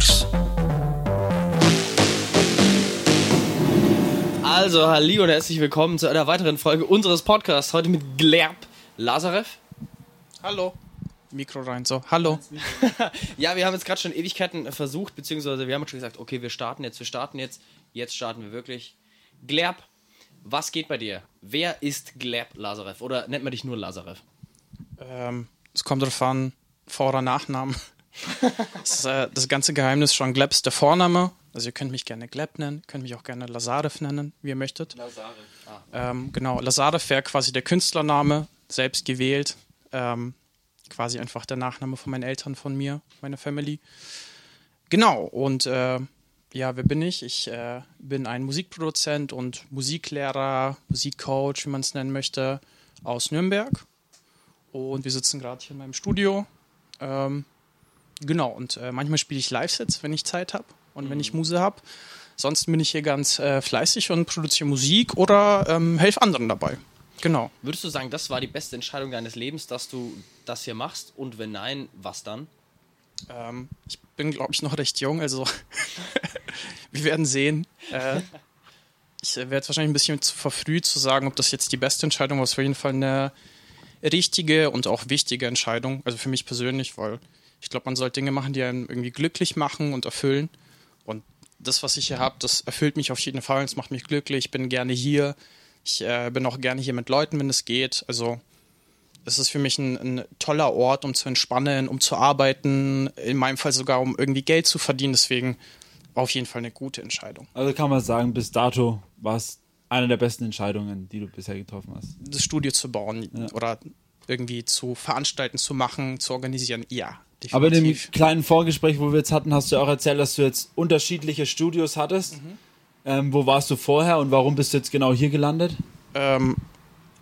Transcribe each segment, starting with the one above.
Mix. Also, halli und herzlich willkommen zu einer weiteren Folge unseres Podcasts. Heute mit Glerb Lazarev. Hallo. Mikro rein, so. Hallo. Ja, wir haben jetzt gerade schon Ewigkeiten versucht, beziehungsweise wir haben schon gesagt, okay, wir starten jetzt, wir starten jetzt. Jetzt starten wir wirklich. Glerb, was geht bei dir? Wer ist Glerb Lazarev? Oder nennt man dich nur Lazarev? Ähm, es kommt darauf an, Vor- oder Nachnamen. Das, ist, äh, das ganze Geheimnis schon. Gleb ist der Vorname. Also ihr könnt mich gerne Gleb nennen, könnt mich auch gerne Lazarev nennen, wie ihr möchtet. Lazarev. Ah. Ähm, genau, Lazarev wäre quasi der Künstlername, selbst gewählt. Ähm, quasi einfach der Nachname von meinen Eltern, von mir, meiner Family. Genau, und äh, ja, wer bin ich? Ich äh, bin ein Musikproduzent und Musiklehrer, Musikcoach, wie man es nennen möchte, aus Nürnberg. Und wir sitzen gerade hier in meinem Studio. Ähm, genau, und äh, manchmal spiele ich Live-Sets, wenn ich Zeit habe und wenn ich Muse habe. Sonst bin ich hier ganz äh, fleißig und produziere Musik oder ähm, helfe anderen dabei. Genau. Würdest du sagen, das war die beste Entscheidung deines Lebens, dass du das hier machst? Und wenn nein, was dann? Ähm, ich bin, glaube ich, noch recht jung, also wir werden sehen. Äh, ich äh, werde wahrscheinlich ein bisschen zu verfrüht zu sagen, ob das jetzt die beste Entscheidung war. Es war auf jeden Fall eine richtige und auch wichtige Entscheidung, also für mich persönlich, weil ich glaube, man sollte Dinge machen, die einen irgendwie glücklich machen und erfüllen. Und das, was ich hier habe, das erfüllt mich auf jeden Fall. Es macht mich glücklich. Ich bin gerne hier. Ich äh, bin auch gerne hier mit Leuten, wenn es geht. Also es ist für mich ein, ein, toller Ort, um zu entspannen, um zu arbeiten, in meinem Fall sogar, um irgendwie Geld zu verdienen. Deswegen auf jeden Fall eine gute Entscheidung. Also kann man sagen, bis dato war es eine der besten Entscheidungen, die du bisher getroffen hast. Das Studio zu bauen Ja. oder irgendwie zu veranstalten, zu machen, zu organisieren, ja. Definitiv. Aber in dem kleinen Vorgespräch, wo wir jetzt hatten, hast du auch erzählt, dass du jetzt unterschiedliche Studios hattest. Ähm, wo warst du vorher und warum bist du jetzt genau hier gelandet? ähm,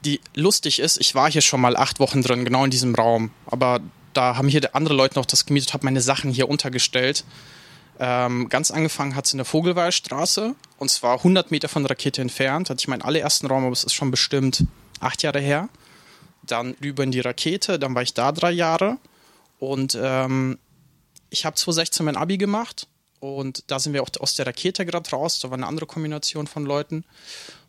die lustig ist, ich war hier schon mal acht Wochen drin, genau in diesem Raum. Aber da haben hier andere Leute noch das gemietet, habe meine Sachen hier untergestellt. Ähm, ganz angefangen hat es in der Vogelweilstraße und zwar 100 Meter von der Rakete entfernt. Hatte ich meinen allerersten Raum, aber es ist schon bestimmt acht Jahre her. Dann rüber in die Rakete, dann war ich da drei Jahre und ähm, ich habe 2016 mein Abi gemacht und da sind wir auch aus der Rakete gerade raus. Da war eine andere Kombination von Leuten.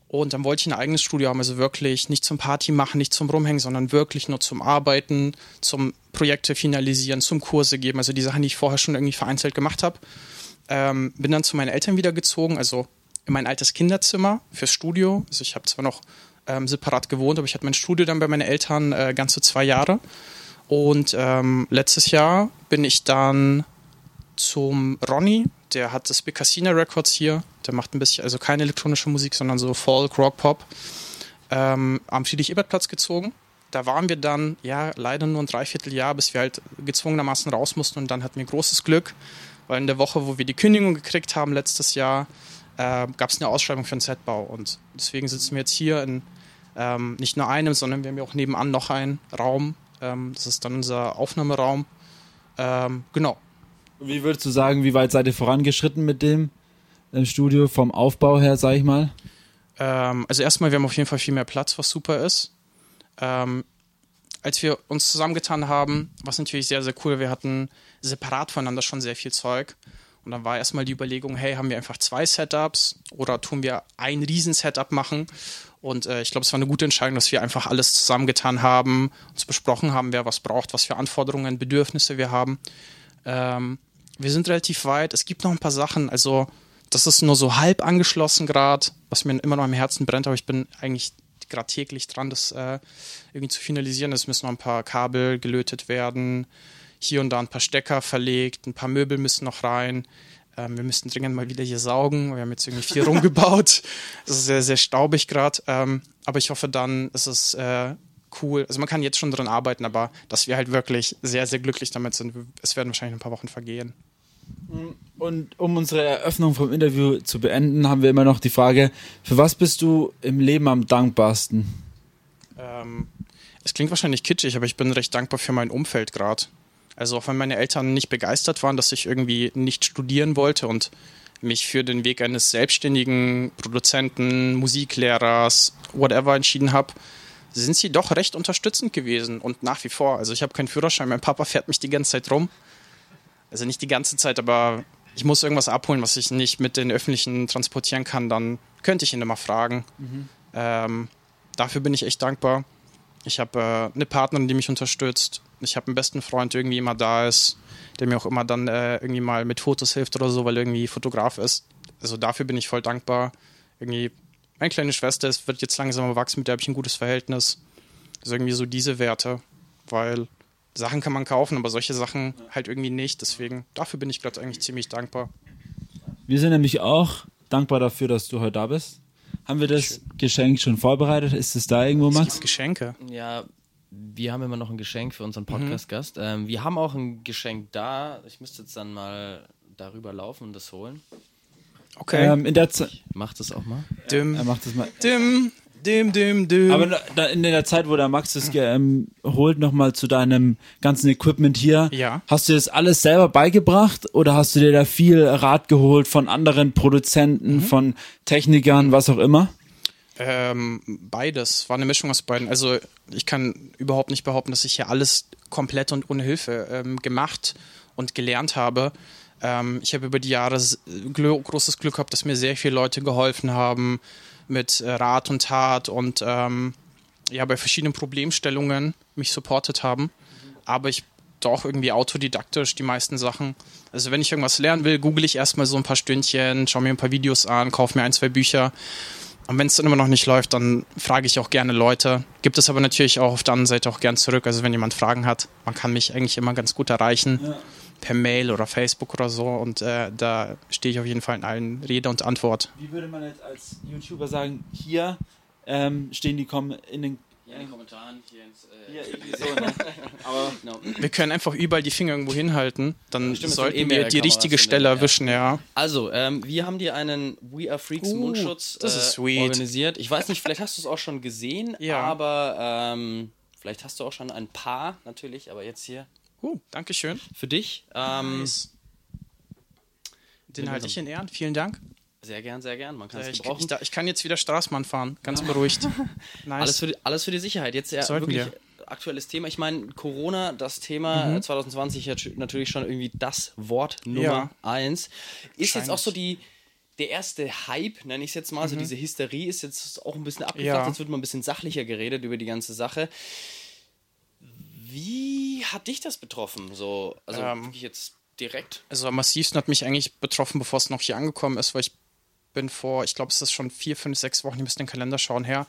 Und dann wollte ich ein eigenes Studio haben, also wirklich nicht zum Party machen, nicht zum Rumhängen, sondern wirklich nur zum Arbeiten, zum Projekte finalisieren, zum Kurse geben, also die Sachen, die ich vorher schon irgendwie vereinzelt gemacht habe. Ähm, bin dann zu meinen Eltern wieder gezogen, also in mein altes Kinderzimmer fürs Studio. Also ich habe zwar noch ähm, separat gewohnt, aber ich hatte mein Studio dann bei meinen Eltern äh, ganze zwei Jahre. Und ähm, letztes Jahr bin ich dann zum Ronny, der hat das Big Casino Records hier. Der macht ein bisschen, also keine elektronische Musik, sondern so Folk, Rock, Pop. Ähm, am Friedrich-Ebert-Platz gezogen. Da waren wir dann, ja, leider nur ein Dreivierteljahr, bis wir halt gezwungenermaßen raus mussten. Und dann hatten wir großes Glück, weil in der Woche, wo wir die Kündigung gekriegt haben letztes Jahr, äh, gab es eine Ausschreibung für einen Setbau. Und deswegen sitzen wir jetzt hier in ähm, nicht nur einem, sondern wir haben ja auch nebenan noch einen Raum. Ähm, das ist dann unser Aufnahmeraum. Ähm, genau. Wie würdest du sagen, wie weit seid ihr vorangeschritten mit dem ähm, Studio vom Aufbau her, sag ich mal? Ähm, also erstmal, wir haben auf jeden Fall viel mehr Platz, was super ist. Ähm, als wir uns zusammengetan haben, was natürlich sehr, sehr cool, wir hatten separat voneinander schon sehr viel Zeug. Und dann war erstmal die Überlegung, hey, haben wir einfach zwei Setups oder tun wir ein Riesen-Setup machen? Und äh, ich glaube, es war eine gute Entscheidung, dass wir einfach alles zusammengetan haben, uns besprochen haben, wer was braucht, was für Anforderungen, Bedürfnisse wir haben. Ähm, wir sind relativ weit. Es gibt noch ein paar Sachen. Also, das ist nur so halb angeschlossen gerade, was mir immer noch am Herzen brennt, aber ich bin eigentlich gerade täglich dran, das äh, irgendwie zu finalisieren. Es müssen noch ein paar Kabel gelötet werden, hier und da ein paar Stecker verlegt, ein paar Möbel müssen noch rein. Ähm, wir müssten dringend mal wieder hier saugen. Wir haben jetzt irgendwie viel rumgebaut. Es ist sehr, sehr staubig gerade. Ähm, aber ich hoffe dann, ist es äh, cool. Also man kann jetzt schon dran arbeiten, aber dass wir halt wirklich sehr, sehr glücklich damit sind. Es werden wahrscheinlich ein paar Wochen vergehen. Und um unsere Eröffnung vom Interview zu beenden, haben wir immer noch die Frage, für was bist du im Leben am dankbarsten? Ähm, es klingt wahrscheinlich kitschig, aber ich bin recht dankbar für mein Umfeld gerade. Also auch wenn meine Eltern nicht begeistert waren, dass ich irgendwie nicht studieren wollte und mich für den Weg eines selbstständigen Produzenten, Musiklehrers, whatever entschieden habe, sind sie doch recht unterstützend gewesen und nach wie vor. Also ich habe keinen Führerschein, mein Papa fährt mich die ganze Zeit rum. Also nicht die ganze Zeit, aber ich muss irgendwas abholen, was ich nicht mit den öffentlichen transportieren kann, dann könnte ich ihn immer fragen. Ähm, dafür bin ich echt dankbar. Ich habe äh, eine Partnerin, die mich unterstützt. Ich habe einen besten Freund, der irgendwie immer da ist, der mir auch immer dann äh, irgendwie mal mit Fotos hilft oder so, weil er irgendwie Fotograf ist. Also dafür bin ich voll dankbar. Irgendwie, meine kleine Schwester ist, wird jetzt langsam erwachsen, mit der habe ich ein gutes Verhältnis. Also irgendwie so diese Werte, weil Sachen kann man kaufen, aber solche Sachen halt irgendwie nicht. Deswegen, dafür bin ich gerade eigentlich ziemlich dankbar. Wir sind nämlich auch dankbar dafür, dass du heute da bist. Haben wir das Geschenk schon vorbereitet? Ist es da irgendwo, Es gibt Max? Geschenke. Ja, wir haben immer noch ein Geschenk für Mhm. unseren Podcast-Gast. Ähm, wir haben auch ein Geschenk da. Ich müsste jetzt dann mal darüber laufen und das holen. Okay. Ähm, in der Zeit. Macht das auch mal. dim, Er macht das mal. dim, dim, dim, dim. Aber da- da, in der Zeit, wo der Max das ge- ähm, holt, nochmal zu deinem ganzen Equipment hier. Ja. Hast du das alles selber beigebracht oder hast du dir da viel Rat geholt von anderen Produzenten, Mhm. von Technikern, was auch immer? Ähm, beides, war eine Mischung aus beiden. Also ich kann überhaupt nicht behaupten, dass ich hier alles komplett und ohne Hilfe ähm, gemacht und gelernt habe. Ähm, ich habe über die Jahre gl großes Glück gehabt, dass mir sehr viele Leute geholfen haben mit äh, Rat und Tat und ähm, ja, bei verschiedenen Problemstellungen mich supportet haben. Aber ich doch irgendwie autodidaktisch die meisten Sachen. Also wenn ich irgendwas lernen will, google ich erstmal so ein paar Stündchen, schaue mir ein paar Videos an, kaufe mir ein, zwei Bücher. Und wenn es dann immer noch nicht läuft, dann frage ich auch gerne Leute. Gibt es aber natürlich auch auf der anderen Seite auch gern zurück. Also wenn jemand Fragen hat, man kann mich eigentlich immer ganz gut erreichen. Per Mail oder Facebook oder so. Und äh, da stehe ich auf jeden Fall in allen Rede und Antwort. Wie würde man jetzt als YouTuber sagen, hier ähm, stehen die Kom in den Ja, in den Kommentaren hier ins. Ja, irgendwie so, ne? Aber Genau. Wir können einfach überall die Finger irgendwo hinhalten. Dann stimmt, sollten eh wir die richtige Stelle ja. erwischen, ja. Also, ähm, wir haben dir einen We Are Freaks Uh, Mundschutz das äh, ist sweet. organisiert. Ich weiß nicht, vielleicht hast du es auch schon gesehen, Ja. aber ähm, vielleicht hast du auch schon ein paar natürlich, aber jetzt hier Uh, Dankeschön. für dich. Ähm, Nice. Den halte ich in Ehren. Vielen Dank. Sehr gern, sehr gern. Man kann Äh, es Ich, gebrauchen. ich, ich kann jetzt wieder Straßenbahn fahren. Ganz beruhigt. Nice. Alles für, die, alles für die Sicherheit. Jetzt ja Sollten wirklich aktuelles Thema. Ich meine, Corona, das Thema Mhm. äh, 2020 ja tsch- natürlich schon irgendwie das Wort Nummer Ja. eins. Ist jetzt auch so die der erste Hype, nenne ich es jetzt mal, so diese Hysterie ist jetzt auch ein bisschen abgeflacht, Mhm. Ja. jetzt wird mal ein bisschen sachlicher geredet über die ganze Sache. Wie hat dich das betroffen? So, also Ähm, wirklich jetzt direkt? Also am massivsten hat mich eigentlich betroffen, bevor es noch hier angekommen ist, weil ich bin vor, ich glaube, es ist schon vier, fünf, sechs Wochen, ich müsste den Kalender schauen her.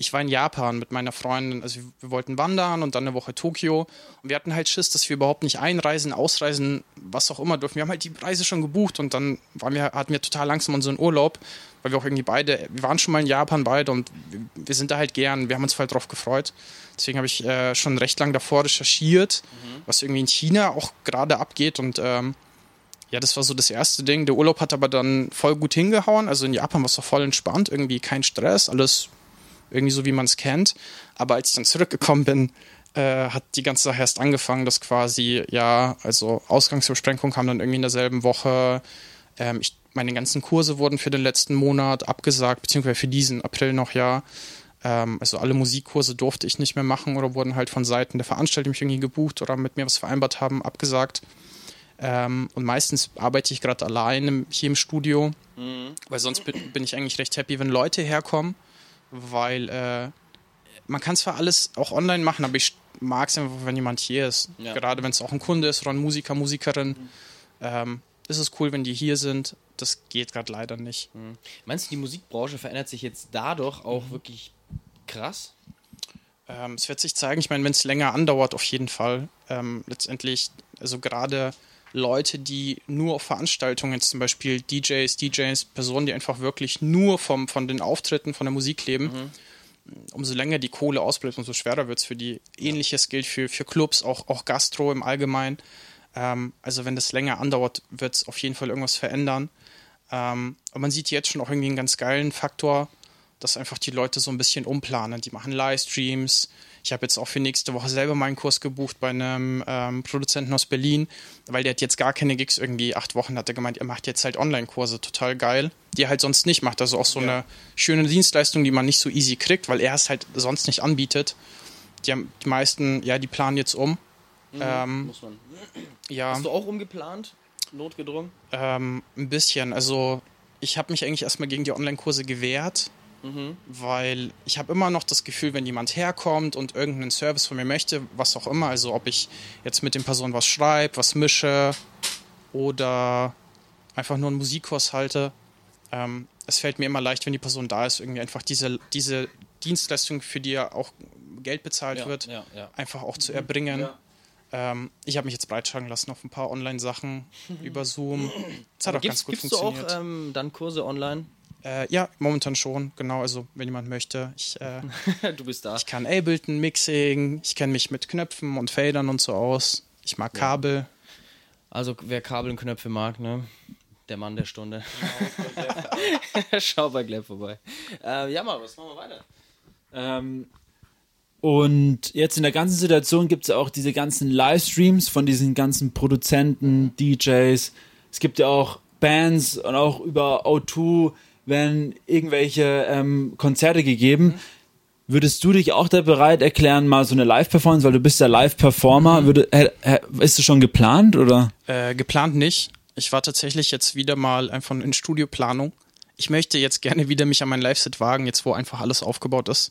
Ich war in Japan mit meiner Freundin, also wir, wollten wandern und dann eine Woche Tokio. Und wir hatten halt Schiss, dass wir überhaupt nicht einreisen, ausreisen, was auch immer dürfen. Wir haben halt die Reise schon gebucht und dann waren wir, hatten wir total langsam unseren Urlaub, weil wir auch irgendwie beide, wir waren schon mal in Japan beide und wir, sind da halt gern, wir haben uns voll drauf gefreut. Deswegen habe ich äh, schon recht lang davor recherchiert, was irgendwie in China auch gerade abgeht und ähm, ja, das war so das erste Ding. Der Urlaub hat aber dann voll gut hingehauen. Also in Japan war es doch voll entspannt, irgendwie kein Stress, alles irgendwie so, wie man es kennt. Aber als ich dann zurückgekommen bin, äh, hat die ganze Sache erst angefangen, dass quasi, ja, also Ausgangsbeschränkungen kamen dann irgendwie in derselben Woche. Ähm, ich, meine ganzen Kurse wurden für den letzten Monat abgesagt, beziehungsweise für diesen April noch, ja. Ähm, also alle Musikkurse durfte ich nicht mehr machen oder wurden halt von Seiten der Veranstalter, die mich irgendwie gebucht oder mit mir was vereinbart haben, abgesagt. Ähm, und meistens arbeite ich gerade allein hier im Studio, weil sonst bin, bin ich eigentlich recht happy, wenn Leute herkommen, weil äh, man kann zwar alles auch online machen, aber ich mag es einfach, wenn jemand hier ist. Ja. Gerade wenn es auch ein Kunde ist oder ein Musiker, Musikerin. Ähm, ist es cool, wenn die hier sind. Das geht gerade leider nicht. Meinst du, die Musikbranche verändert sich jetzt dadurch auch Mhm. wirklich krass? Ähm, es wird sich zeigen, ich meine, wenn es länger andauert, auf jeden Fall. Ähm, letztendlich, also gerade Leute, die nur auf Veranstaltungen, jetzt zum Beispiel DJs, DJs, Personen, die einfach wirklich nur vom, von den Auftritten, von der Musik leben, umso länger die Kohle ausbleibt, umso schwerer wird es für die. Ähnliches gilt für, für Clubs, auch, auch Gastro im Allgemeinen. Ähm, also wenn das länger andauert, wird es auf jeden Fall irgendwas verändern. Ähm, aber man sieht jetzt schon auch irgendwie einen ganz geilen Faktor, dass einfach die Leute so ein bisschen umplanen. Die machen Livestreams. Ich habe jetzt auch für nächste Woche selber meinen Kurs gebucht bei einem ähm, Produzenten aus Berlin, weil der hat jetzt gar keine Gigs irgendwie acht Wochen, hat er gemeint, er macht jetzt halt Online-Kurse, total geil, die er halt sonst nicht macht. Also auch so eine schöne Dienstleistung, die man nicht so easy kriegt, weil er es halt sonst nicht anbietet. Die, haben, die meisten, ja, die planen jetzt um. Ähm, Muss man. ja. Hast du auch umgeplant? notgedrungen? Ähm, ein bisschen. Also ich habe mich eigentlich erstmal gegen die Online-Kurse gewehrt, weil ich habe immer noch das Gefühl, wenn jemand herkommt und irgendeinen Service von mir möchte, was auch immer, also ob ich jetzt mit den Personen was schreibe, was mische oder einfach nur einen Musikkurs halte, ähm, es fällt mir immer leicht, wenn die Person da ist, irgendwie einfach diese, diese Dienstleistung, für die ja auch Geld bezahlt wird, ja, ja. einfach auch zu erbringen. Ja. Ähm, ich habe mich jetzt breitschlagen lassen auf ein paar Online-Sachen über Zoom. Das hat auch Gibt's, ganz gut gibst du auch funktioniert. ähm, dann Kurse online? Äh, ja, momentan schon, genau. Also, wenn jemand möchte. Ich, äh, du bist da. ich kann Ableton, Mixing, ich kenne mich mit Knöpfen und Fadern und so aus. Ich mag Kabel. Also wer Kabel und Knöpfe mag, ne? Der Mann der Stunde. Genau, Schau bei Gleb vorbei. Äh, ja, mal, was machen wir weiter? Ähm, und jetzt in der ganzen Situation gibt es ja auch diese ganzen Livestreams von diesen ganzen Produzenten, DJs. Es gibt ja auch Bands und auch über O2 werden irgendwelche ähm, Konzerte gegeben. Würdest du dich auch da bereit erklären, mal so eine Live-Performance, weil du bist ja Live-Performer, würde, äh, äh, ist das schon geplant oder? Äh, geplant nicht. Ich war tatsächlich jetzt wieder mal einfach in Studioplanung. Ich möchte jetzt gerne wieder mich an mein Live-Set wagen, jetzt wo einfach alles aufgebaut ist.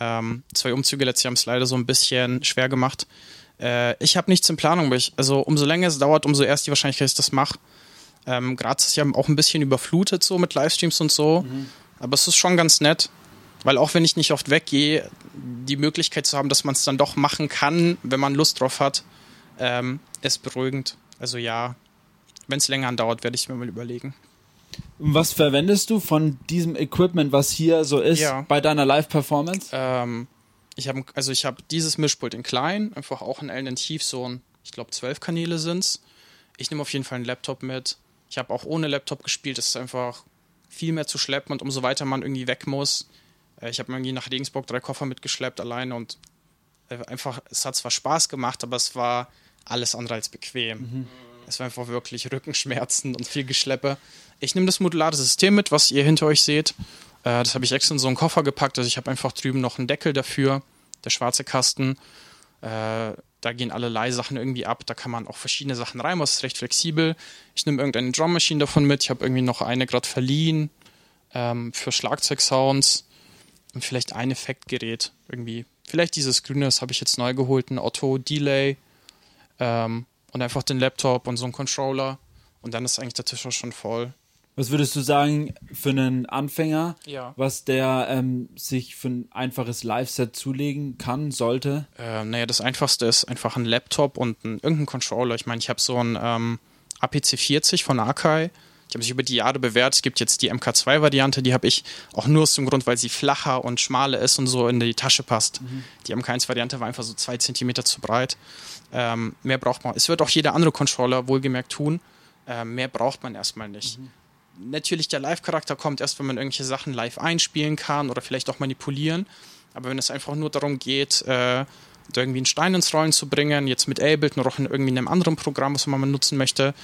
Ähm, zwei Umzüge letztes Jahr haben es leider so ein bisschen schwer gemacht. Äh, ich habe nichts in Planung. ich- Also umso länger es dauert, umso erst die Wahrscheinlichkeit, dass ich das mache. Ähm, Graz ist ja auch ein bisschen überflutet so mit Livestreams und so. Aber es ist schon ganz nett. Weil auch wenn ich nicht oft weggehe, die Möglichkeit zu haben, dass man es dann doch machen kann, wenn man Lust drauf hat, ähm, ist beruhigend. Also ja, wenn es länger andauert, werde ich mir mal überlegen. Was verwendest du von diesem Equipment, was hier so ist, Ja. bei deiner Live-Performance? Ähm, ich habe also ich habe dieses Mischpult in klein, einfach auch in in tief, so ein, ich glaube zwölf Kanäle sind's. Ich nehme auf jeden Fall einen Laptop mit. Ich habe auch ohne Laptop gespielt, es ist einfach viel mehr zu schleppen und umso weiter man irgendwie weg muss. Äh, ich habe irgendwie nach Regensburg drei Koffer mitgeschleppt alleine und äh, einfach, es hat zwar Spaß gemacht, aber es war alles andere als bequem. Es war einfach wirklich Rückenschmerzen und viel Geschleppe. Ich nehme das modulare System mit, was ihr hinter euch seht. Äh, das habe ich extra in so einen Koffer gepackt. Also ich habe einfach drüben noch einen Deckel dafür, der schwarze Kasten. Äh, da gehen alle Leihsachen irgendwie ab. Da kann man auch verschiedene Sachen rein. Das ist recht flexibel. Ich nehme irgendeine Drum Machine davon mit. Ich habe irgendwie noch eine gerade verliehen ähm, für Schlagzeugsounds und vielleicht ein Effektgerät irgendwie. Vielleicht dieses grüne, das habe ich jetzt neu geholt, ein Otto Delay ähm, und einfach den Laptop und so einen Controller und dann ist eigentlich der Tisch auch schon voll. Was würdest du sagen für einen Anfänger, Ja. was der ähm, sich für ein einfaches Live-Set zulegen kann, sollte? Ähm, naja, das einfachste ist einfach ein Laptop und ein, irgendein Controller. Ich meine, ich habe so einen ähm, APC40 von Akai. Die haben sich über die Jahre bewährt. Es gibt jetzt die MK2-Variante, die habe ich auch nur aus dem Grund, weil sie flacher und schmaler ist und so in die Tasche passt. Die MK1-Variante war einfach so zwei Zentimeter zu breit. Ähm, mehr braucht man. Es wird auch jeder andere Controller wohlgemerkt tun. Ähm, mehr braucht man erstmal nicht. Natürlich, der Live-Charakter kommt erst, wenn man irgendwelche Sachen live einspielen kann oder vielleicht auch manipulieren. Aber wenn es einfach nur darum geht, äh, irgendwie einen Stein ins Rollen zu bringen, jetzt mit Ableton oder auch in irgendwie einem anderen Programm, was man mal nutzen möchte,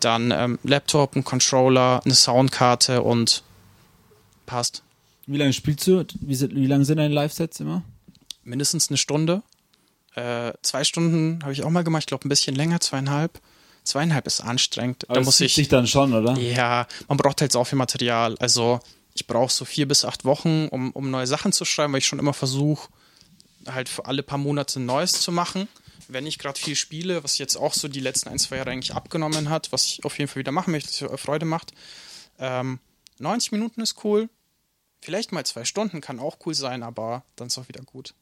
dann ähm, Laptop, ein Controller, eine Soundkarte und passt. Wie lange spielst du? Wie, wie lange sind deine Live-Sets immer? Mindestens eine Stunde. Äh, zwei Stunden habe ich auch mal gemacht, ich glaube ein bisschen länger, zweieinhalb. Zweieinhalb ist anstrengend. Aber da muss ich. sich dann schon, oder? Ja, man braucht halt so viel Material. Also ich brauche so vier bis acht Wochen, um, um neue Sachen zu schreiben, weil ich schon immer versuche, halt für alle paar Monate Neues zu machen. Wenn ich gerade viel spiele, was jetzt auch so die letzten ein, zwei Jahre eigentlich abgenommen hat, was ich auf jeden Fall wieder machen möchte, was Freude macht. Ähm, 90 Minuten ist cool. Vielleicht mal zwei Stunden kann auch cool sein, aber dann ist auch wieder gut.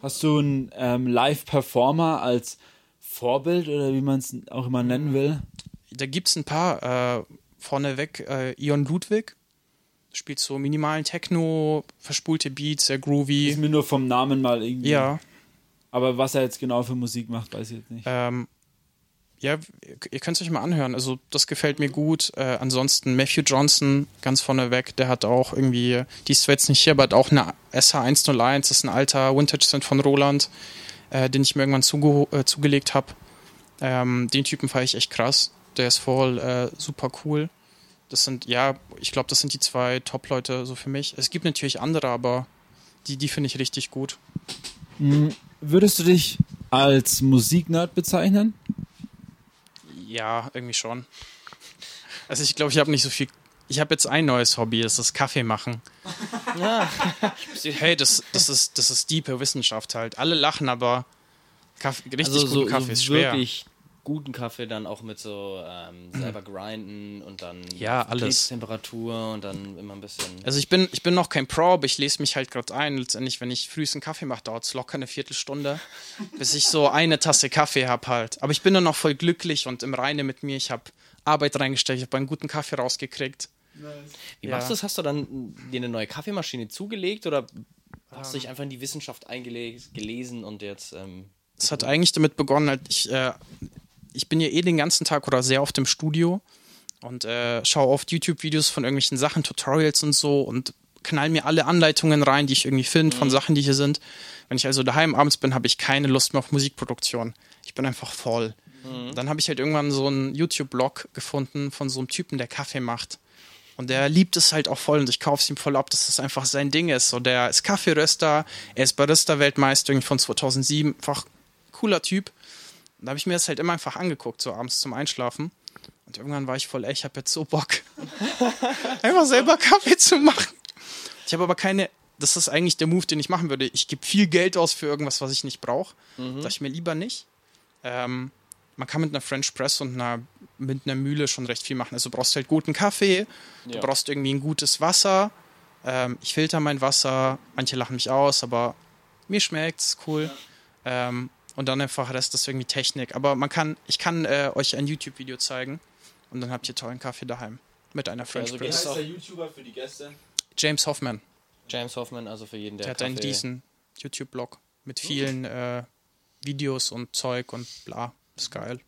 Hast du einen ähm, Live-Performer als Vorbild oder wie man es auch immer nennen will? Da gibt es ein paar. Äh, vorneweg äh, Ion Ludwig. Spielt so minimalen Techno, verspulte Beats, sehr groovy. Ist mir nur vom Namen mal irgendwie. Ja, Aber was er jetzt genau für Musik macht, weiß ich jetzt nicht. ähm, ja, ihr könnt es euch mal anhören. Also das gefällt mir gut. Äh, ansonsten Matthew Johnson, ganz vorneweg, der hat auch irgendwie, die ist zwar jetzt nicht hier, aber hat auch eine SH101, das ist ein alter Vintage-Synth von Roland, äh, den ich mir irgendwann zuge äh, zugelegt habe. Ähm, den Typen fand ich echt krass. Der ist voll äh, super cool. Das sind, ja, ich glaube, das sind die zwei Top-Leute so für mich. Es gibt natürlich andere, aber die, die finde ich richtig gut. Würdest du dich als Musiknerd bezeichnen? Ja, irgendwie schon. Also ich glaube, ich habe nicht so viel. Ich habe jetzt ein neues Hobby, das ist Kaffee machen. Hey, das, das, ist, das ist diepe Wissenschaft halt. Alle lachen, aber Kaffee, richtig Also so, guten Kaffee so ist schwer. wirklich guten Kaffee dann auch mit so ähm, selber grinden und dann Ja, alles. Temperatur und dann immer ein bisschen. Also ich bin, ich bin noch kein Pro, aber ich lese mich halt gerade ein. Letztendlich, wenn ich frühest einen Kaffee mache, dauert es locker eine Viertelstunde, bis ich so eine Tasse Kaffee habe halt. Aber ich bin dann noch voll glücklich und im Reine mit mir. Ich habe Arbeit reingestellt, ich habe einen guten Kaffee rausgekriegt. Wie Ja. machst du das? Hast du dann dir eine neue Kaffeemaschine zugelegt oder hast du dich einfach in die Wissenschaft eingelegt, gelesen und jetzt. Ähm, Es hat eigentlich damit begonnen, halt ich, äh, ich bin ja eh den ganzen Tag oder sehr oft im Studio und äh, schaue oft YouTube-Videos von irgendwelchen Sachen, Tutorials und so und knall mir alle Anleitungen rein, die ich irgendwie finde von Sachen, die hier sind. Wenn ich also daheim abends bin, habe ich keine Lust mehr auf Musikproduktion. Ich bin einfach voll. Dann habe ich halt irgendwann so einen YouTube-Blog gefunden von so einem Typen, der Kaffee macht. Und der liebt es halt auch voll und ich kaufe es ihm voll ab, dass das einfach sein Ding ist. So, der ist Kaffeeröster, er ist Barista-Weltmeister von 2007, einfach cooler Typ. Und da habe ich mir das halt immer einfach angeguckt, so abends zum Einschlafen. Und irgendwann war ich voll, ey, ich habe jetzt so Bock, einfach selber Kaffee zu machen. Ich habe aber keine, das ist eigentlich der Move, den ich machen würde. Ich gebe viel Geld aus für irgendwas, was ich nicht brauche. Sag ich mir lieber nicht. Ähm, man kann mit einer French Press und einer, mit einer Mühle schon recht viel machen. Also du brauchst halt guten Kaffee, du Ja. brauchst irgendwie ein gutes Wasser. Ähm, ich filter mein Wasser, manche lachen mich aus, aber mir schmeckt's, cool. Ähm, und dann einfach Rest ist irgendwie Technik. Aber man kann, ich kann äh, euch ein YouTube-Video zeigen und dann habt ihr tollen Kaffee daheim. Mit einer French also Press. geht's auch- YouTuber für die Gäste? James Hoffman. James Hoffman, also für jeden, der. Der hat einen Kaffee- diesen YouTube-Blog mit vielen äh, Videos und Zeug und bla. Ist geil.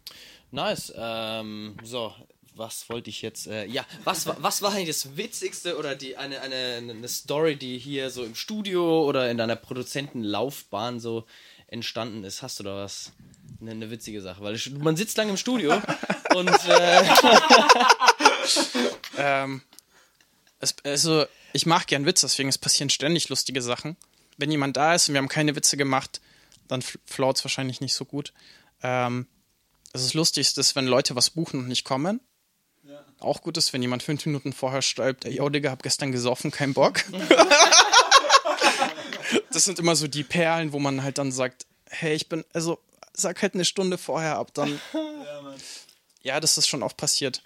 Nice. Ähm, so, was wollte ich jetzt? Äh, ja, was, wa- was war eigentlich das Witzigste oder die eine, eine, eine Story, die hier so im Studio oder in deiner Produzentenlaufbahn so entstanden ist? Hast du da was? Eine, eine witzige Sache, weil ich, man sitzt lange im Studio und äh, Ähm, es, also, ich mache gern Witze, deswegen es passieren ständig lustige Sachen. Wenn jemand da ist und wir haben keine Witze gemacht, dann flaut es wahrscheinlich nicht so gut. Ähm, es ist lustig, dass wenn Leute was buchen und nicht kommen. Auch gut ist, wenn jemand fünf Minuten vorher schreibt, ey, yo, Digga, hab gestern gesoffen, kein Bock. das sind immer so die Perlen, wo man halt dann sagt, hey, ich bin, also sag halt eine Stunde vorher ab, dann. Ja, das ist schon oft passiert.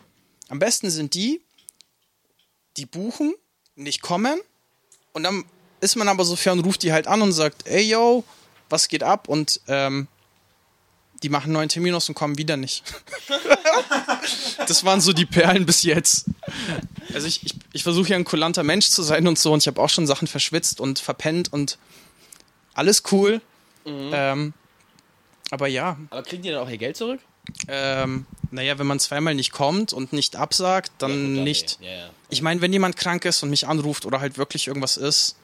Am besten sind die, die buchen, nicht kommen und dann ist man aber so fair und ruft die halt an und sagt, ey yo, was geht ab? Und ähm, die machen neuen Termin aus und kommen wieder nicht. das waren so die Perlen bis jetzt. Also ich, ich, ich versuche ja ein kulanter Mensch zu sein und so und ich habe auch schon Sachen verschwitzt und verpennt und alles cool. Ähm, aber ja, aber kriegen die dann auch ihr Geld zurück? ähm, naja, wenn man zweimal nicht kommt und nicht absagt, dann Ja, nicht. Ja, ja. Ich meine, wenn jemand krank ist und mich anruft oder halt wirklich irgendwas ist,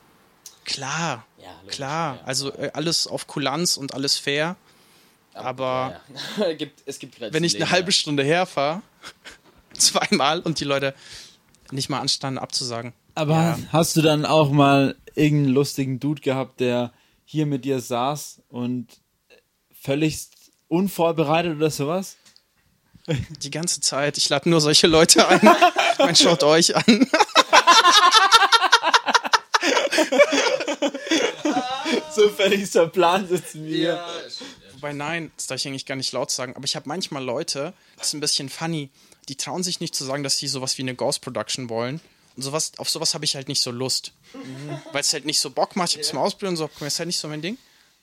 klar, klar. Also äh, alles auf Kulanz und alles fair. Aber ja, ja. gibt, es gibt Grenzen. wenn ich eine halbe ja. Stunde herfahre, zweimal und die Leute nicht mal anstanden abzusagen. Aber Ja. hast du dann auch mal irgendeinen lustigen Dude gehabt, der hier mit dir saß und völlig unvorbereitet oder sowas? Die ganze Zeit. Ich lade nur solche Leute ein. Man schaut euch an. So völlig Plan sitzen wir. Wobei, nein, das darf ich eigentlich gar nicht laut sagen, aber ich habe manchmal Leute, das ist ein bisschen funny, die trauen sich nicht zu sagen, dass sie sowas wie eine Ghost Production wollen. Und sowas, auf sowas habe ich halt nicht so Lust. Weil es halt nicht so Bock macht. Ich habe es mal ausprobiert und so, mal, ist halt nicht so mein Ding.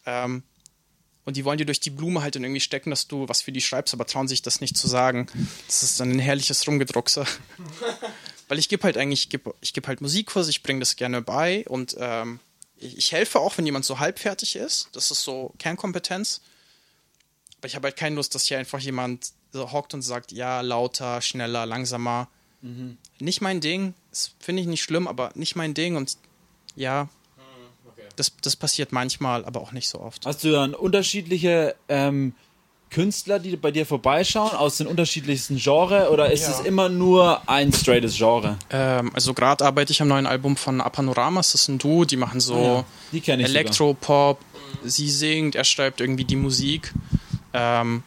Ähm, und die wollen dir durch die Blume halt dann irgendwie stecken, dass du was für die schreibst, aber trauen sich das nicht zu sagen. Das ist dann ein herrliches Rumgedruckse. Weil ich gebe halt eigentlich, ich gebe geb halt Musikkurse, ich bringe das gerne bei und ähm, ich, ich helfe auch, wenn jemand so halbfertig ist. Das ist so Kernkompetenz. Aber ich habe halt keine Lust, dass hier einfach jemand so hockt und sagt, ja, lauter, schneller, langsamer. Nicht mein Ding. Das finde ich nicht schlimm, aber nicht mein Ding. Und ja, das, das passiert manchmal, aber auch nicht so oft. Hast du dann unterschiedliche ähm, Künstler, die bei dir vorbeischauen, aus den unterschiedlichsten Genres? Oder ist Ja. es immer nur ein straightes Genre? Ähm, also gerade arbeite ich am neuen Album von Apanoramas. Das ist ein Duo, die machen so Ah ja, die. Elektropop. Sie singt, er schreibt irgendwie die Musik. Ähm,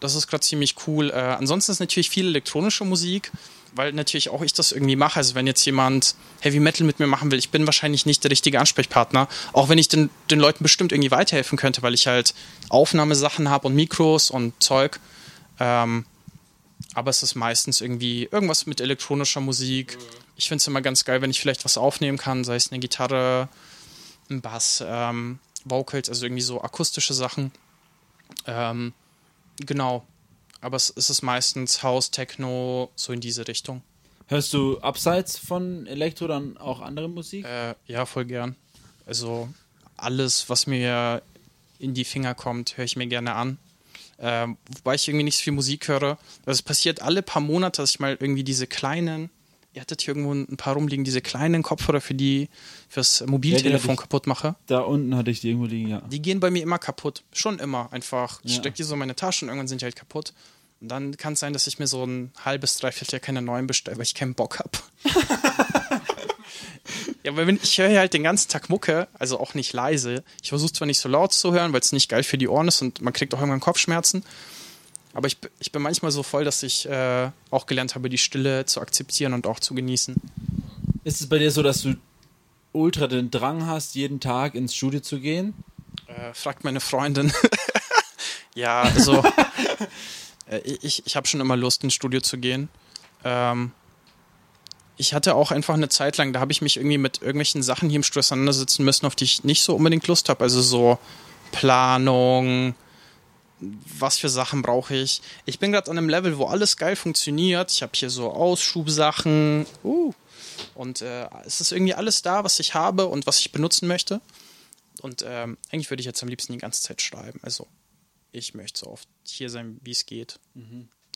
Das ist gerade ziemlich cool. Äh, ansonsten ist natürlich viel elektronische Musik, weil natürlich auch ich das irgendwie mache. Also wenn jetzt jemand Heavy Metal mit mir machen will, ich bin wahrscheinlich nicht der richtige Ansprechpartner. Auch wenn ich den, den Leuten bestimmt irgendwie weiterhelfen könnte, weil ich halt Aufnahmesachen habe und Mikros und Zeug. Ähm, aber es ist meistens irgendwie irgendwas mit elektronischer Musik. Ich finde es immer ganz geil, wenn ich vielleicht was aufnehmen kann, sei es eine Gitarre, ein Bass, ähm, Vocals, also irgendwie so akustische Sachen. Ähm, genau. Aber es, es ist meistens House, Techno, so in diese Richtung. Hörst du abseits von Elektro dann auch andere Musik? Äh, ja, voll gern. Also alles, was mir in die Finger kommt, höre ich mir gerne an. Ähm, wobei ich irgendwie nicht so viel Musik höre. Also es passiert alle paar Monate, dass ich mal irgendwie diese kleinen, ihr hattet hier irgendwo ein paar rumliegen, diese kleinen Kopfhörer für die, fürs Mobiltelefon Ja, hatte kaputt mache. Da unten hatte ich die irgendwo liegen, ja. Die gehen bei mir immer kaputt. Schon immer. Einfach. Ich Ja. stecke die so in meine Tasche und irgendwann sind die halt kaputt. Und dann kann es sein, dass ich mir so ein halbes, dreiviertel Jahr keine neuen bestelle, weil ich keinen Bock habe. ja, weil wenn, ich höre hier halt den ganzen Tag Mucke, also auch nicht leise. Ich versuche zwar nicht so laut zu hören, weil es nicht geil für die Ohren ist und man kriegt auch irgendwann Kopfschmerzen. Aber ich, ich bin manchmal so voll, dass ich äh, auch gelernt habe, die Stille zu akzeptieren und auch zu genießen. Ist es bei dir so, dass du ultra den Drang hast, jeden Tag ins Studio zu gehen? Äh, fragt meine Freundin. ja, also äh, ich, ich habe schon immer Lust, ins Studio zu gehen. Ähm, ich hatte auch einfach eine Zeit lang, da habe ich mich irgendwie mit irgendwelchen Sachen hier im Studio auseinandersetzen müssen, auf die ich nicht so unbedingt Lust habe. Also so Planung, was für Sachen brauche ich. Ich bin gerade an einem Level, wo alles geil funktioniert. Ich habe hier so Ausschubsachen. Uh, und äh, es ist irgendwie alles da, was ich habe und was ich benutzen möchte. Und ähm, eigentlich würde ich jetzt am liebsten die ganze Zeit schreiben. Also ich möchte so oft hier sein, wie es geht.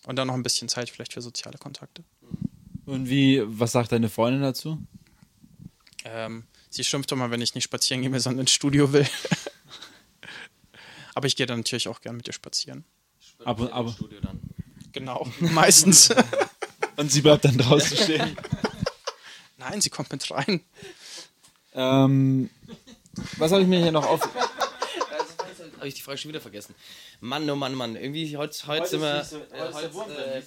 Und dann noch ein bisschen Zeit vielleicht für soziale Kontakte. Und wie, was sagt deine Freundin dazu? Ähm, sie schimpft doch mal, wenn ich nicht spazieren gehe, sondern ins Studio will. Aber ich gehe dann natürlich auch gern mit ihr spazieren. Aber- aber- Studio dann. Genau, meistens. Und sie bleibt dann draußen stehen. Nein, sie kommt mit rein. ähm, was habe ich mir hier noch auf... Habe ich die Frage schon wieder vergessen. Mann, oh Mann, Mann. Irgendwie heute, heute, sind wir. äh, heute, äh,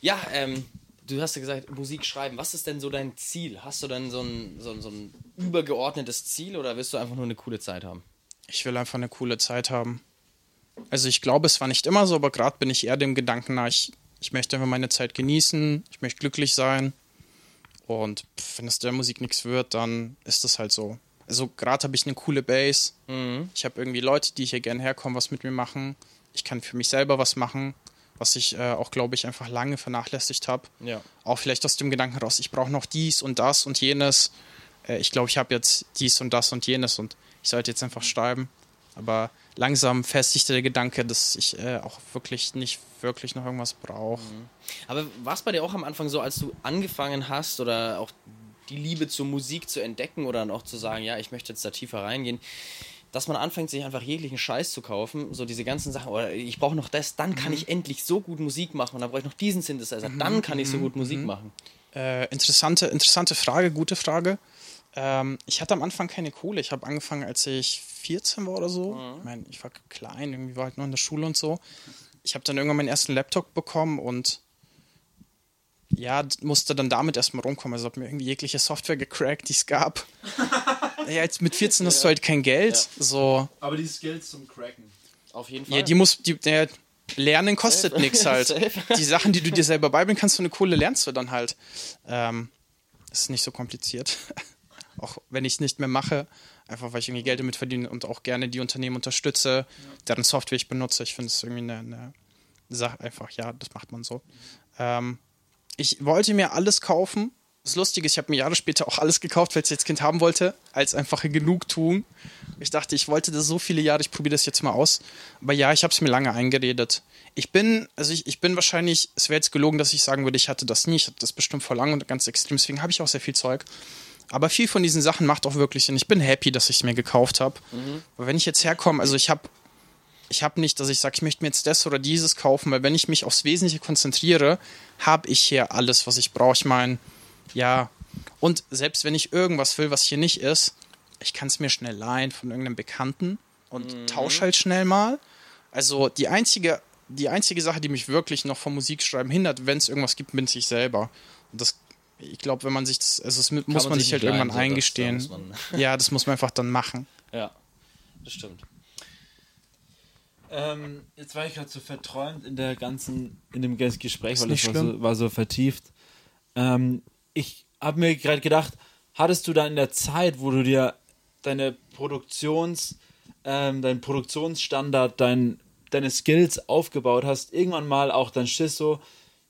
ja, ähm, du hast ja gesagt, Musik schreiben. Was ist denn so dein Ziel? Hast du dann so ein, so, ein- so ein übergeordnetes Ziel oder willst du einfach nur eine coole Zeit haben? Ich will einfach eine coole Zeit haben. Also ich glaube, es war nicht immer so, aber gerade bin ich eher dem Gedanken nach, ich, ich möchte einfach meine Zeit genießen, ich möchte glücklich sein. Und wenn es der Musik nichts wird, dann ist das halt so. Also gerade habe ich eine coole Base. Ich habe irgendwie Leute, die hier gerne herkommen, was mit mir machen. Ich kann für mich selber was machen, was ich äh, auch, glaube ich, einfach lange vernachlässigt habe. Ja. Auch vielleicht aus dem Gedanken raus, ich brauche noch dies und das und jenes. Äh, ich glaube, ich habe jetzt dies und das und jenes und ich sollte jetzt einfach schreiben. Aber langsam festigte der Gedanke, dass ich äh, auch wirklich nicht wirklich noch irgendwas brauche. Aber war es bei dir auch am Anfang so, als du angefangen hast oder auch die Liebe zur Musik zu entdecken oder dann auch zu sagen, ja, ich möchte jetzt da tiefer reingehen, dass man anfängt, sich einfach jeglichen Scheiß zu kaufen, so diese ganzen Sachen, oder ich brauche noch das, dann kann ich endlich so gut Musik machen und dann brauche ich noch diesen Synthesizer, dann kann ich so gut Musik machen. Äh, interessante, interessante Frage, gute Frage. Ähm, ich hatte am Anfang keine Kohle. Ich habe angefangen, als ich 14 war oder so. Ich meine, ich war klein, irgendwie war halt noch in der Schule und so. Ich habe dann irgendwann meinen ersten Laptop bekommen und ja, musste dann damit erstmal rumkommen. Also habe mir irgendwie jegliche Software gecrackt, die es gab. ja, jetzt mit 14 hast du halt kein Geld. So, Aber die Skills zum Cracken. Auf jeden Fall. ja, die muss, die, der, Lernen kostet nichts halt. Die Sachen, die du dir selber beibringen kannst, so eine Kohle lernst du dann halt. Ähm, das ist nicht so kompliziert. Auch wenn ich es nicht mehr mache, einfach weil ich irgendwie Geld damit verdiene und auch gerne die Unternehmen unterstütze, deren Software ich benutze. Ich finde es irgendwie eine, eine Sache, einfach, ja, das macht man so. Ähm, ich wollte mir alles kaufen. Das Lustige ist, ich habe mir Jahre später auch alles gekauft, weil ich jetzt Kind haben wollte, als einfache Genugtuung. Ich dachte, ich wollte das so viele Jahre, ich probiere das jetzt mal aus. Aber ja, ich habe es mir lange eingeredet. Ich bin, also ich, ich bin wahrscheinlich, es wäre jetzt gelogen, dass ich sagen würde, ich hatte das nie. Ich hatte das bestimmt vor lang und ganz extrem. Deswegen habe ich auch sehr viel Zeug. Aber viel von diesen Sachen macht auch wirklich Sinn. Ich bin happy, dass ich es mir gekauft habe. Aber wenn ich jetzt herkomme, also ich habe ich habe nicht, dass ich sage, ich möchte mir jetzt das oder dieses kaufen, weil wenn ich mich aufs Wesentliche konzentriere, habe ich hier alles, was ich brauche. Ich meine, ja, und selbst wenn ich irgendwas will, was hier nicht ist, ich kann es mir schnell leihen von irgendeinem Bekannten und tausche halt schnell mal. Also die einzige die einzige Sache, die mich wirklich noch vom Musikschreiben hindert, wenn es irgendwas gibt, bin ich selber. Und das, ich glaube, wenn man sich das, also das muss man, man sich halt irgendwann so, das- eingestehen. da ja, das muss man einfach dann machen. Ja, das stimmt. Ähm, jetzt war ich gerade so verträumt in der ganzen, in dem ganzen Gespräch, weil das war so, war so vertieft. Ähm, ich habe mir gerade gedacht, hattest du da in der Zeit, wo du dir deine Produktions, ähm, deinen Produktionsstandard, dein, deine Skills aufgebaut hast, irgendwann mal auch dein Schiss so,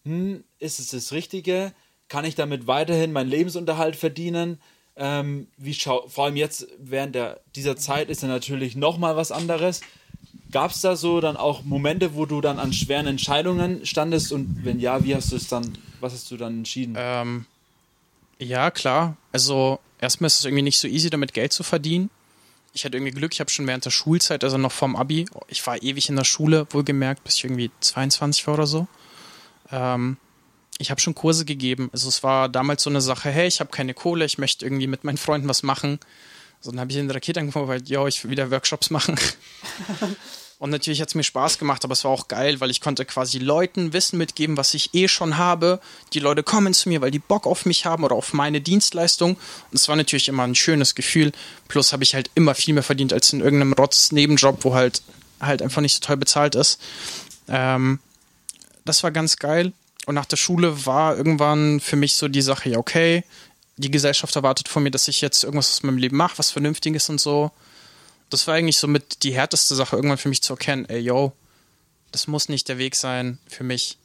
hm, ist es das Richtige? Kann ich damit weiterhin meinen Lebensunterhalt verdienen? Ähm, wie schau vor allem jetzt während der, dieser Zeit ist ja natürlich nochmal was anderes. Gab es da so dann auch Momente, wo du dann an schweren Entscheidungen standest und wenn ja, wie hast du es dann, was hast du dann entschieden? Ähm, ja, klar. Also erstmal ist es irgendwie nicht so easy, damit Geld zu verdienen. Ich hatte irgendwie Glück, ich habe schon während der Schulzeit, also noch vorm Abi, ich war ewig in der Schule, wohlgemerkt, bis ich irgendwie 22 war oder so. Ähm, ich habe schon Kurse gegeben. Also es war damals so eine Sache, hey, ich habe keine Kohle, ich möchte irgendwie mit meinen Freunden was machen. So, dann habe ich in der Rakete angefangen, weil, ja, ich will wieder Workshops machen. Und natürlich hat es mir Spaß gemacht, aber es war auch geil, weil ich konnte quasi Leuten Wissen mitgeben, was ich eh schon habe. Die Leute kommen zu mir, weil die Bock auf mich haben oder auf meine Dienstleistung. Und es war natürlich immer ein schönes Gefühl. Plus habe ich halt immer viel mehr verdient als in irgendeinem Rotz-Nebenjob, wo halt halt einfach nicht so toll bezahlt ist. Ähm, das war ganz geil. Und nach der Schule war irgendwann für mich so die Sache, ja, okay, die Gesellschaft erwartet von mir, dass ich jetzt irgendwas aus meinem Leben mache, was Vernünftiges und so. Das war eigentlich so mit die härteste Sache, irgendwann für mich zu erkennen, ey, yo, das muss nicht der Weg sein für mich.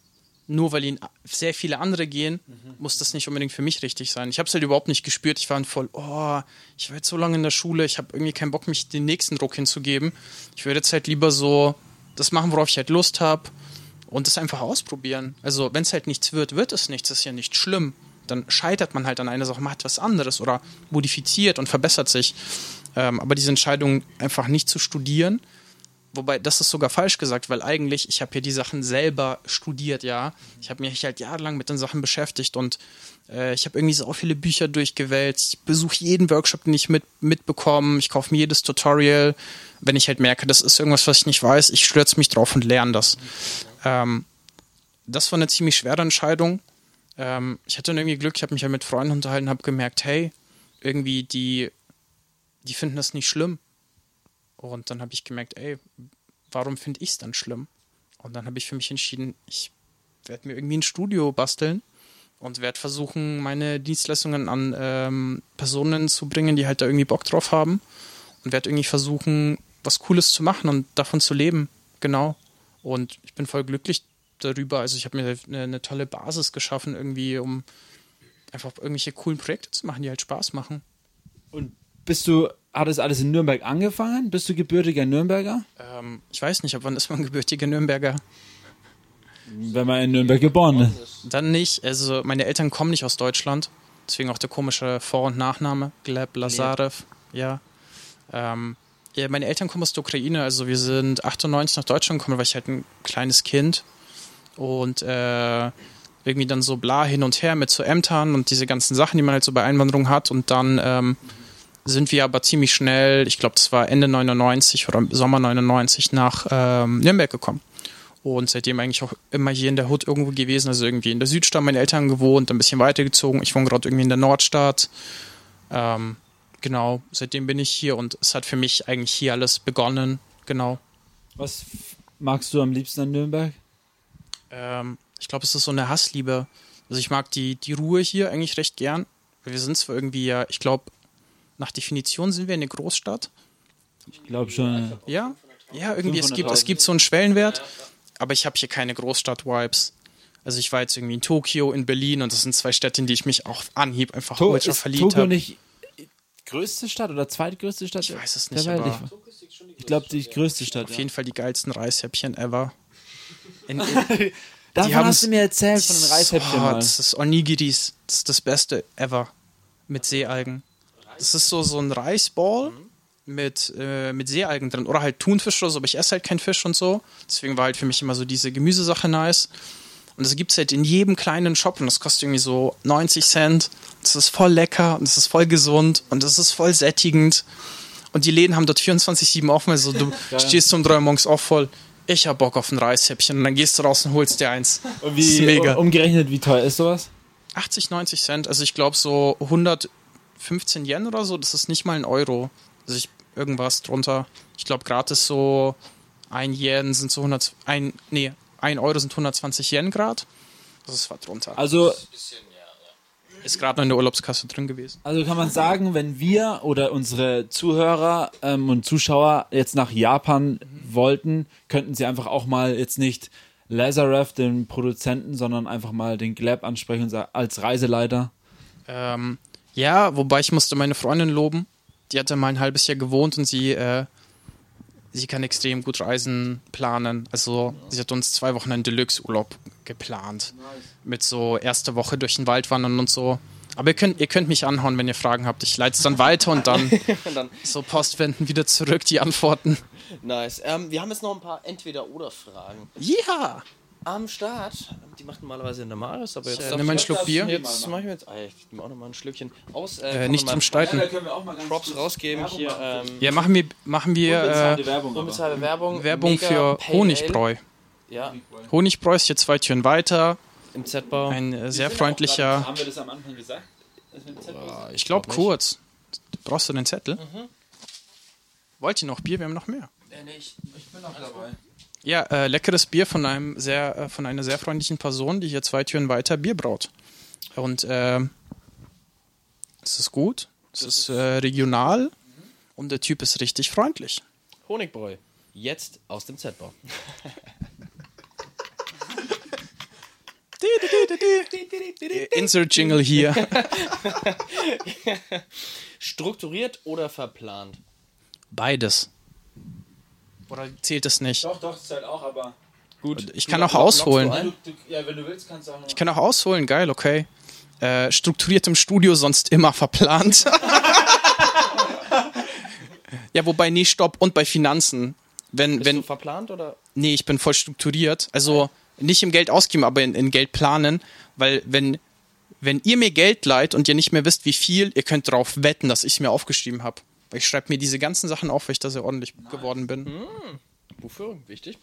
Nur weil ihn sehr viele andere gehen, muss das nicht unbedingt für mich richtig sein. Ich habe es halt überhaupt nicht gespürt. Ich war voll, oh, ich war jetzt so lange in der Schule, ich habe irgendwie keinen Bock, mich den nächsten Druck hinzugeben. Ich würde jetzt halt lieber so das machen, worauf ich halt Lust habe und das einfach ausprobieren. Also, wenn es halt nichts wird, wird es nichts. Das ist ja nicht schlimm. Dann scheitert man halt an einer Sache, macht was anderes oder modifiziert und verbessert sich. Ähm, aber diese Entscheidung, einfach nicht zu studieren, wobei das ist sogar falsch gesagt, weil eigentlich, ich habe hier die Sachen selber studiert, ja. Ich habe mich halt jahrelang mit den Sachen beschäftigt und äh, ich habe irgendwie so viele Bücher durchgewälzt. Ich besuche jeden Workshop, den ich mit, mitbekomme. Ich kaufe mir jedes Tutorial. Wenn ich halt merke, das ist irgendwas, was ich nicht weiß, ich stürze mich drauf und lerne das. Ähm, das war eine ziemlich schwere Entscheidung. Ähm, ich hatte irgendwie Glück, ich habe mich halt mit Freunden unterhalten habe gemerkt, hey, irgendwie die, die finden das nicht schlimm. Und dann habe ich gemerkt, ey, warum finde ich es dann schlimm? Und dann habe ich für mich entschieden, ich werde mir irgendwie ein Studio basteln und werde versuchen, meine Dienstleistungen an ähm, Personen zu bringen, die halt da irgendwie Bock drauf haben. Und werde irgendwie versuchen, was Cooles zu machen und davon zu leben. Genau. Und ich bin voll glücklich darüber. Also ich habe mir eine, eine tolle Basis geschaffen, irgendwie, um einfach irgendwelche coolen Projekte zu machen, die halt Spaß machen. Und bist du, hat das alles in Nürnberg angefangen? Bist du gebürtiger Nürnberger? Ähm, ich weiß nicht, ab wann ist man gebürtiger Nürnberger? Wenn man in Nürnberg geboren ist. Dann nicht. Also meine Eltern kommen nicht aus Deutschland. Deswegen auch der komische Vor- und Nachname. Gleb Lazarev. Ja. Ähm, ja. Meine Eltern kommen aus der Ukraine. Also wir sind 98 nach Deutschland gekommen, weil ich halt ein kleines Kind. Und äh, irgendwie dann so bla hin und her mit so Ämtern und diese ganzen Sachen, die man halt so bei Einwanderung hat. Und dann ähm, sind wir aber ziemlich schnell, ich glaube, das war Ende 99 oder Sommer 99 nach ähm, Nürnberg gekommen. Und seitdem eigentlich auch immer hier in der Hut irgendwo gewesen, also irgendwie in der Südstadt meine Eltern gewohnt, ein bisschen weitergezogen. Ich wohne gerade irgendwie in der Nordstadt. Ähm, genau, seitdem bin ich hier und es hat für mich eigentlich hier alles begonnen. Genau. Was magst du am liebsten an Nürnberg? Ähm, ich glaube, es ist so eine Hassliebe. Also ich mag die, die Ruhe hier eigentlich recht gern. Wir sind zwar irgendwie ja, ich glaube, nach Definition sind wir eine Großstadt. Ich glaube schon. Ja, ja, irgendwie, es gibt, 500.000. es gibt so einen Schwellenwert, aber ich habe hier keine Großstadt-Vibes. Also ich war jetzt irgendwie in Tokio, in Berlin und das sind zwei Städte, in die ich mich auf Anhieb einfach To ultra verliebt Tokio habe. nicht größte Stadt oder zweitgrößte Stadt? Ich weiß es nicht, aber Ich, ich glaube, die größte Stadt. auf jeden Fall die geilsten Reishäppchen ever. In, in, Davon hast du mir erzählt, von den Reishäppchen Oh, mal. das ist Onigiris. Das ist das Beste ever. Mit Seealgen. Das ist so, so ein Reisball mit, äh, mit Seealgen drin. Oder halt Thunfisch oder so, aber ich esse halt keinen Fisch und so. Deswegen war halt für mich immer so diese Gemüsesache nice. Und das gibt's halt in jedem kleinen Shop und das kostet irgendwie so 90 Cent. Das ist voll lecker und das ist voll gesund und das ist voll sättigend. Und die Läden haben dort 24-7 offen. Also du stehst um drei morgens auch voll. ich hab Bock auf ein Reishäppchen. Und dann gehst du raus und holst dir eins. Und Das ist mega. umgerechnet, wie teuer ist sowas? 80, 90 Cent. Also ich glaube so 115 Yen oder so. Das ist nicht mal ein Euro. Also ich, irgendwas drunter. Ich glaube gratis so ein Yen sind so 100, ein, nee, ein Euro sind 120 Yen grad. Das ist was drunter. Also, Ist gerade noch in der Urlaubskasse drin gewesen. also kann man sagen, wenn wir oder unsere Zuhörer ähm, und Zuschauer jetzt nach Japan wollten, könnten sie einfach auch mal jetzt nicht Lazaref, den Produzenten, sondern einfach mal den Glab ansprechen und sagen, als Reiseleiter. Ähm, ja, wobei ich musste meine Freundin loben. Die hatte mal ein halbes Jahr gewohnt und sie, äh, sie kann extrem gut Reisen planen. Also sie hat uns zwei Wochen einen Deluxe-Urlaub geplant. Mit so erste Woche durch den Wald wandern und so. Aber ihr könnt, ihr könnt mich anhauen, wenn ihr Fragen habt. Ich leite es dann weiter und dann Und dann, so postwenden wieder zurück die Antworten. nice. Ähm, wir haben jetzt noch ein paar Entweder-Oder-Fragen. Ja! Am Start. Die macht normalerweise in der Maris, aber jetzt. Äh, nimm mal einen Schluck Bier. Jetzt mache ich mir jetzt. Ah, ich nehme auch noch mal ein Schlückchen aus. Äh, Äh, nicht zum Streiten. können wir auch mal ganz Props rausgeben. Hier ähm, Ja, machen wir, machen wir Unbezahlte äh, Werbung. unbezahlte Werbung. Werbung für Honigbräu. Ja, Honigbräu ist hier zwei Türen weiter. im Z-Bau. Ein äh, sehr freundlicher. grad- Haben wir das am Anfang gesagt? sind? Ich glaube kurz. Brauchst du den Zettel? Wollt ihr noch Bier? Wir haben noch mehr. Ich bin auch dabei. Ja, äh, leckeres Bier von einem sehr, äh, von einer sehr freundlichen Person, die hier zwei Türen weiter Bier braut. Und ähm, es ist gut, es ist äh, regional und der Typ ist richtig freundlich. Honigbräu. Jetzt aus dem Z-Bau. Insert Jingle hier. Strukturiert oder verplant? Beides. Oder zählt es nicht? Doch, doch, das halt auch, aber. Gut. Ich kann auch ausholen. Du, du, ja, wenn du willst, kannst du auch noch. Ich kann auch ausholen, geil, okay. Äh, strukturiert im Studio, sonst immer verplant. ja, wobei, nee, stopp. Und bei Finanzen. Wenn, Bist wenn, du verplant oder? Nee, ich bin voll strukturiert. Also nicht im Geld ausgeben, aber in, in Geld planen. Weil wenn, wenn ihr mir Geld leiht und ihr nicht mehr wisst, wie viel, ihr könnt darauf wetten, dass ich es mir aufgeschrieben habe. Ich schreibe mir diese ganzen Sachen auf, weil ich da sehr ordentlich geworden bin. Wofür? Wichtig.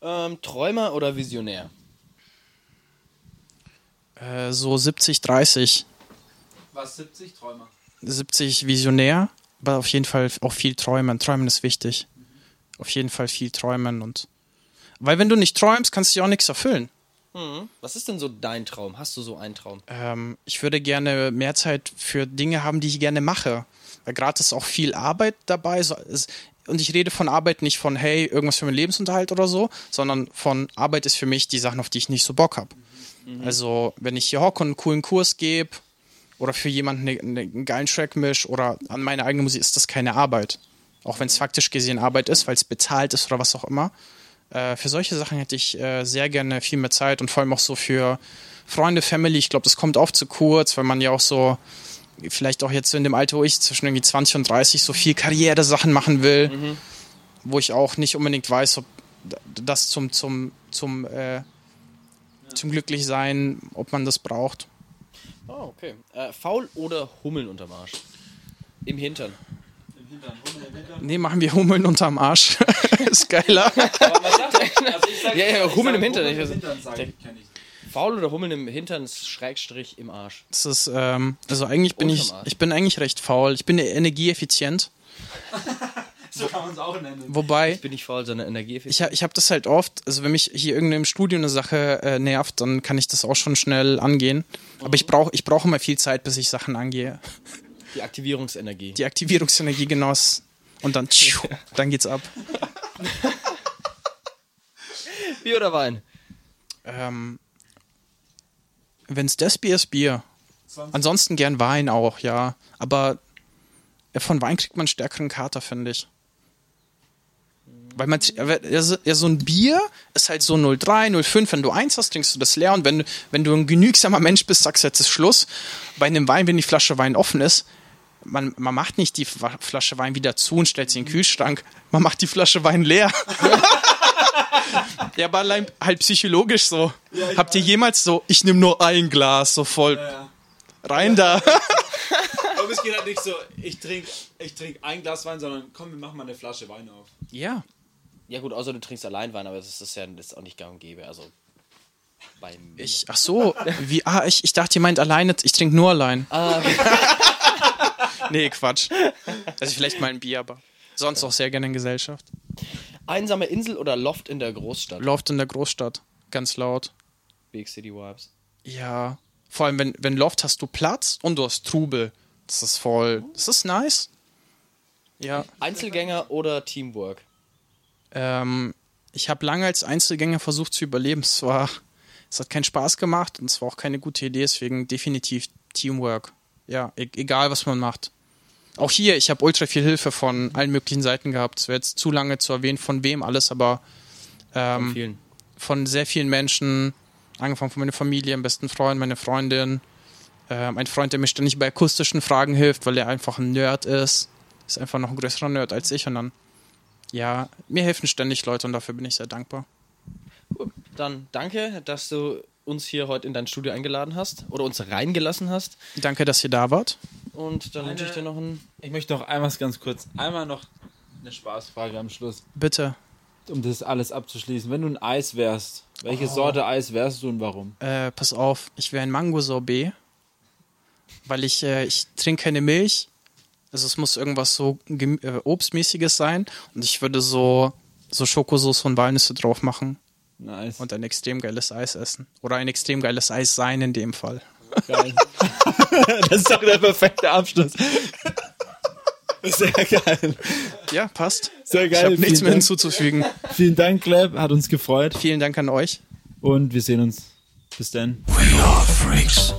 Ähm, Träumer oder Visionär? Äh, so 70, 30. Was, 70 Träumer? 70 Visionär, aber auf jeden Fall auch viel träumen. Träumen ist wichtig. Auf jeden Fall viel träumen und. Weil wenn du nicht träumst, kannst du dir auch nichts erfüllen. Was ist denn so dein Traum? Hast du so einen Traum? Ähm, ich würde gerne mehr Zeit für Dinge haben, die ich gerne mache. Weil gerade ist auch viel Arbeit dabei. Und ich rede von Arbeit nicht von, hey, irgendwas für meinen Lebensunterhalt oder so, sondern von Arbeit ist für mich die Sachen, auf die ich nicht so Bock habe. Also, wenn ich hier hocke und einen coolen Kurs gebe oder für jemanden ne, ne, einen geilen Track misch oder an meine eigene Musik, ist das keine Arbeit. Auch wenn es faktisch gesehen Arbeit ist, weil es bezahlt ist oder was auch immer. Äh, für solche Sachen hätte ich äh, sehr gerne viel mehr Zeit und vor allem auch so für Freunde, Family. Ich glaube, das kommt oft zu kurz, weil man ja auch so, vielleicht auch jetzt so in dem Alter, wo ich zwischen irgendwie 20 und 30 so viel Karriere-Sachen machen will, wo ich auch nicht unbedingt weiß, ob das zum, zum, zum, äh, zum Glücklichsein, ob man das braucht. Oh, okay. Äh, faul oder Hummeln unterm Arsch? Im Hintern. Im Hintern, Hummel im Hintern. Nee, machen wir Hummeln unterm Arsch. ist geiler. Aber man sagt, also ich sag, Ja, ja, ich Hummeln sag, im Hintern, Hummel ich im weiß- Hintern sag ich, kenn ich. Faul oder Hummeln im Hintern, Schrägstrich im Arsch. Das ist, ähm, also eigentlich bin ich, ich bin eigentlich recht faul. Ich bin energieeffizient. So kann man es auch nennen. Wobei, Bin ich faul, sondern energieeffizient. ich, ha- ich habe das halt oft, also wenn mich hier irgendwie im Studio eine Sache äh, nervt, dann kann ich das auch schon schnell angehen. Aber ich brauche ich brauche immer viel Zeit, bis ich Sachen angehe. Die Aktivierungsenergie. Die Aktivierungsenergie genoss und dann, tschiu, dann geht's ab. Bier oder Wein? Ähm, wenn's das Bier ist, Bier. 20. Ansonsten gern Wein auch, ja. Aber äh, von Wein kriegt man einen stärkeren Kater, finde ich. Weil man, ja, so- ja, so ein Bier ist halt so 0,3, 0,5. Wenn du eins hast, trinkst du das leer. Und wenn, du- wenn du ein genügsamer Mensch bist, sagst du jetzt ist Schluss. Bei einem Wein, wenn die Flasche Wein offen ist, man, man macht nicht die Flasche Wein wieder zu und stellt sie in den Kühlschrank. Man macht die Flasche Wein leer. ja, aber allein halt psychologisch so. ich Habt ihr jemals so, ich nehme nur ein Glas, so voll Ja. rein da? Aber es geht halt nicht so, ich trinke ich trink ein Glas Wein, sondern komm, wir machen mal eine Flasche Wein auf. Ja. Ja gut, außer du trinkst allein Wein, aber das ist ja das ist auch nicht gang und gäbe. Also bei mir. Ich, ach so, wie, ah, ich, ich dachte, ihr meint alleine, ich trinke nur allein. Ah, Nee, Quatsch. Also vielleicht mal ein Bier, aber sonst auch sehr gerne in Gesellschaft. Einsame Insel oder Loft in der Großstadt? Läuft in der Großstadt, ganz laut. Big City Vibes. Ja, vor allem, wenn, wenn Loft hast du Platz und du hast Trubel. Das ist voll, das ist nice. Ja, Einzelgänger oder Teamwork? ähm, ich habe lange als Einzelgänger versucht zu überleben. Es war, es hat keinen Spaß gemacht und es war auch keine gute Idee, deswegen definitiv Teamwork. Ja, e egal was man macht. Auch hier, ich habe ultra viel Hilfe von allen möglichen Seiten gehabt. Es wäre jetzt zu lange zu erwähnen, von wem alles, aber ähm, Vielen. von sehr vielen Menschen, angefangen von meiner Familie, am besten Freund, meine Freundin, ähm, ein Freund, der mir ständig bei akustischen Fragen hilft, weil er einfach ein Nerd ist, ist einfach noch ein größerer Nerd als ich und dann, ja, mir helfen ständig Leute und dafür bin ich sehr dankbar. Dann danke, dass du uns hier heute in dein Studio eingeladen hast oder uns reingelassen hast. Danke, dass ihr da wart. Und dann wünsche ich dir noch einen. Ich möchte noch einmal ganz kurz, einmal noch eine Spaßfrage am Schluss, Bitte, um das alles abzuschließen. Wenn du ein Eis wärst, welche Sorte Eis wärst du und warum? äh, pass auf, ich wäre ein Mango-Sorbet, weil ich, äh, ich trinke keine Milch. Also es muss irgendwas so äh, Obstmäßiges sein und ich würde so, so Schokosauce und Walnüsse drauf machen. Nice. und ein extrem geiles Eis essen. Oder ein extrem geiles Eis sein in dem Fall. Geil. das ist doch der perfekte Abschluss. Sehr geil. Ja, passt. Sehr Ich geil. habe nichts mehr Dank. hinzuzufügen. Vielen Dank, Gleb. Hat uns gefreut. Vielen Dank an euch. Und wir sehen uns. Bis dann. We are freaks.